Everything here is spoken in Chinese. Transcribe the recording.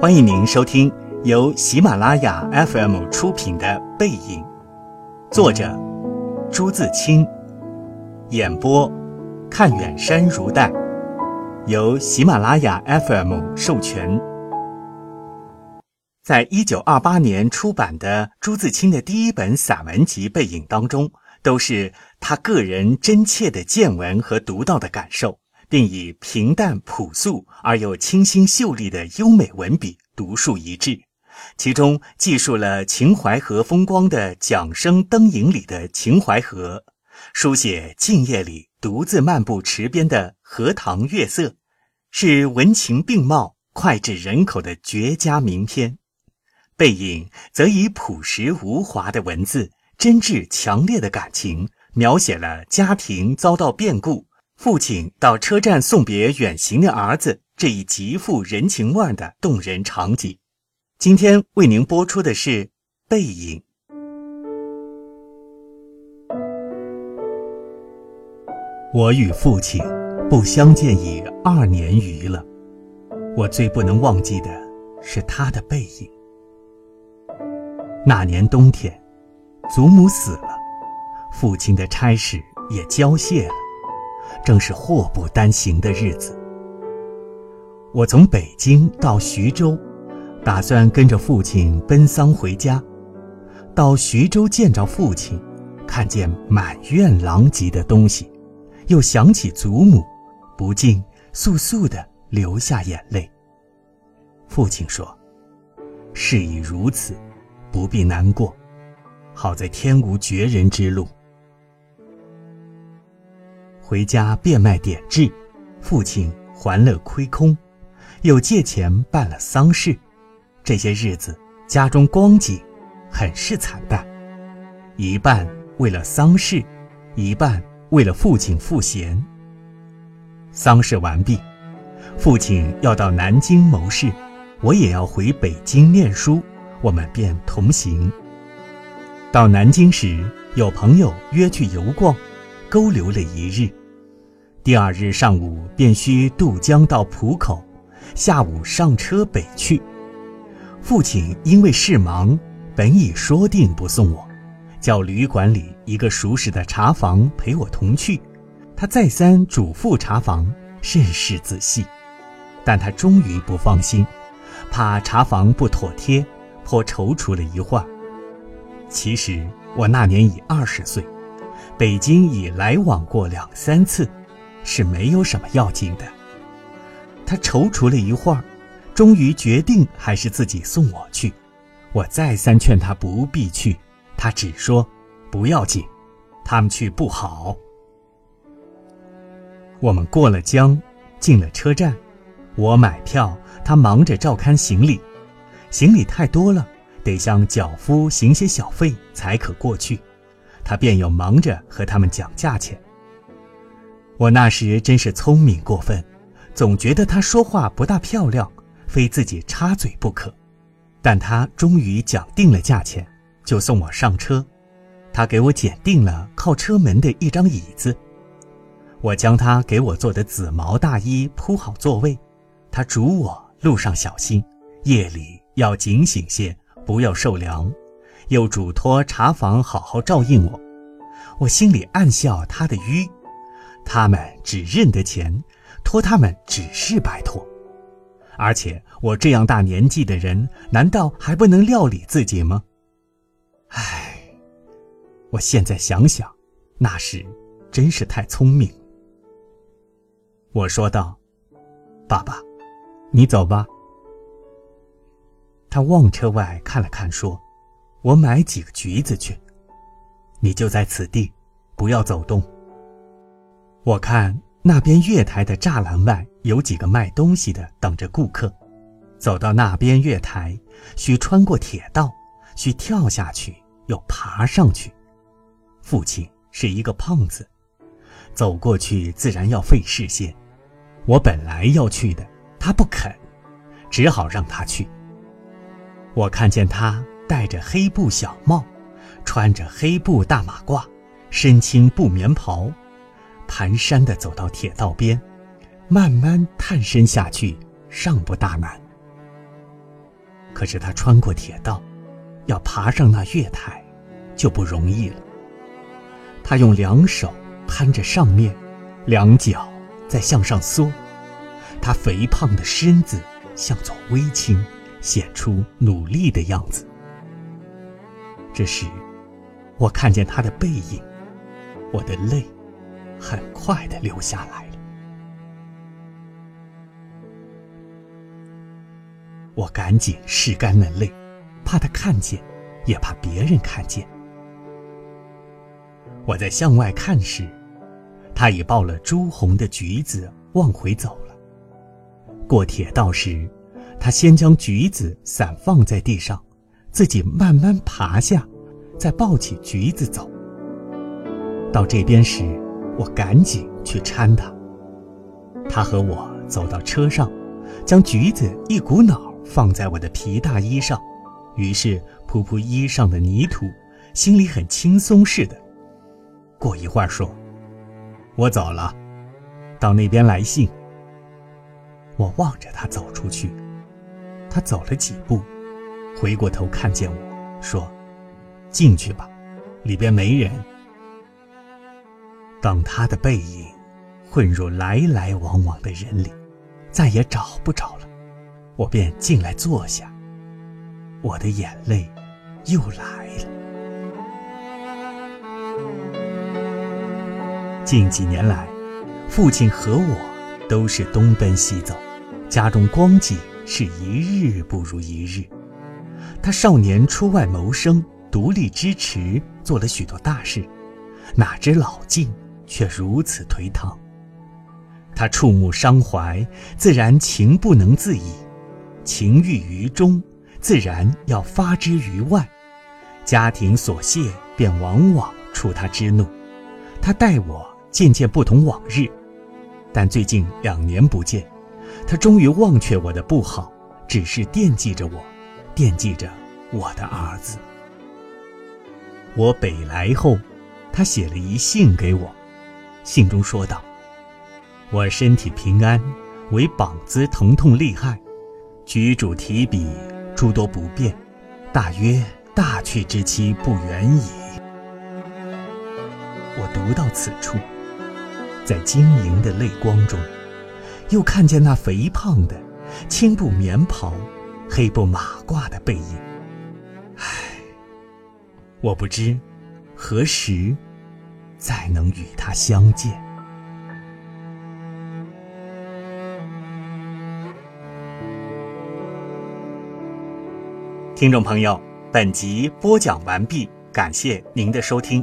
欢迎您收听由喜马拉雅 FM 出品的《背影》，作者朱自清，演播看远山如黛，由喜马拉雅 FM 授权。在一九二八年出版的朱自清的第一本散文集《背影》当中，都是他个人真切的见闻和独到的感受。并以平淡朴素而又清新秀丽的优美文笔独树一帜，其中记述了秦淮河风光的桨声灯影里的秦淮河，书写静夜里独自漫步池边的荷塘月色，是文情并茂、脍炙人口的绝佳名篇。背影则以朴实无华的文字、真挚强烈的感情，描写了家庭遭到变故。父亲到车站送别远行的儿子，这一极富人情味的动人场景。今天为您播出的是《背影》。我与父亲不相见已二年余了，我最不能忘记的是他的背影。那年冬天，祖母死了，父亲的差事也交卸了。正是祸不单行的日子。我从北京到徐州，打算跟着父亲奔丧回家。到徐州见着父亲，看见满院狼藉的东西，又想起祖母，不禁簌簌地流下眼泪。父亲说：“事已如此，不必难过。好在天无绝人之路。”回家变卖点痣，父亲还了亏空，又借钱办了丧事。这些日子家中光景很是惨淡，一半为了丧事，一半为了父亲赋闲。丧事完毕，父亲要到南京谋事，我也要回北京念书，我们便同行。到南京时，有朋友约去游逛，勾留了一日。第二日上午便需渡江到浦口，下午上车北去。父亲因为事忙，本已说定不送我，叫旅馆里一个熟识的茶房陪我同去。他再三嘱咐茶房，甚是仔细，但他终于不放心，怕茶房不妥帖，颇踌躇了一会儿。其实我那年已二十岁，北京已来往过两三次。是没有什么要紧的。他踌躇了一会儿，终于决定还是自己送我去。我再三劝他不必去，他只说不要紧，他们去不好。我们过了江，进了车站，我买票，他忙着照看行李。行李太多了，得向脚夫行些小费才可过去。他便又忙着和他们讲价钱。我那时真是聪明过分，总觉得他说话不大漂亮，非自己插嘴不可。但他终于讲定了价钱，就送我上车。他给我拣定了靠车门的一张椅子，我将他给我做的紫毛大衣铺好座位。他嘱我路上小心，夜里要警醒些，不要受凉。又嘱托茶房好好照应我。我心里暗笑他的愚。他们只认得钱，托他们只是拜托，而且我这样大年纪的人，难道还不能料理自己吗？唉，我现在想想，那时真是太聪明。我说道：“爸爸，你走吧。”他望车外看了看，说：“我买几个橘子去，你就在此地，不要走动。”我看那边月台的栅栏外有几个卖东西的等着顾客，走到那边月台，需穿过铁道，需跳下去又爬上去。父亲是一个胖子，走过去自然要费事些。我本来要去的，他不肯，只好让他去。我看见他戴着黑布小帽，穿着黑布大马褂，身青布棉袍。蹒跚地走到铁道边，慢慢探身下去，尚不大难。可是他穿过铁道，要爬上那月台，就不容易了。他用两手攀着上面，两脚在向上缩，他肥胖的身子向左微倾，显出努力的样子。这时，我看见他的背影，我的泪很快的流下来了。我赶紧拭干了泪，怕他看见，也怕别人看见。我在向外看时，他已抱了朱红的橘子往回走了。过铁道时，他先将橘子散放在地上，自己慢慢爬下，再抱起橘子走。到这边时，我赶紧去搀他。他和我走到车上，将橘子一股脑。放在我的皮大衣上，于是扑扑衣上的泥土，心里很轻松似的。过一会儿说：“我走了，到那边来信。”我望着他走出去，他走了几步，回过头看见我说：“进去吧，里边没人。”当他的背影混入来来往往的人里，再也找不着了。我便进来坐下，我的眼泪又来了。近几年来，父亲和我都是东奔西走，家中光景是一日不如一日。他少年出外谋生，独立支持，做了许多大事，哪知老境却如此颓唐。他触目伤怀，自然情不能自已。情郁于中，自然要发之于外；家庭琐屑便往往触他之怒。他待我渐渐不同往日，但最近两年不见，他终于忘却我的不好，只是惦记着我，惦记着我的儿子。我北来后，他写了一信给我，信中说道：“我身体平安，唯膀子疼痛厉害。”举箸提笔，诸多不便，大约大去之期不远矣。我读到此处，在晶莹的泪光中，又看见那肥胖的青布棉袍、黑布马褂的背影。唉，我不知何时再能与他相见。听众朋友，本集播讲完毕，感谢您的收听。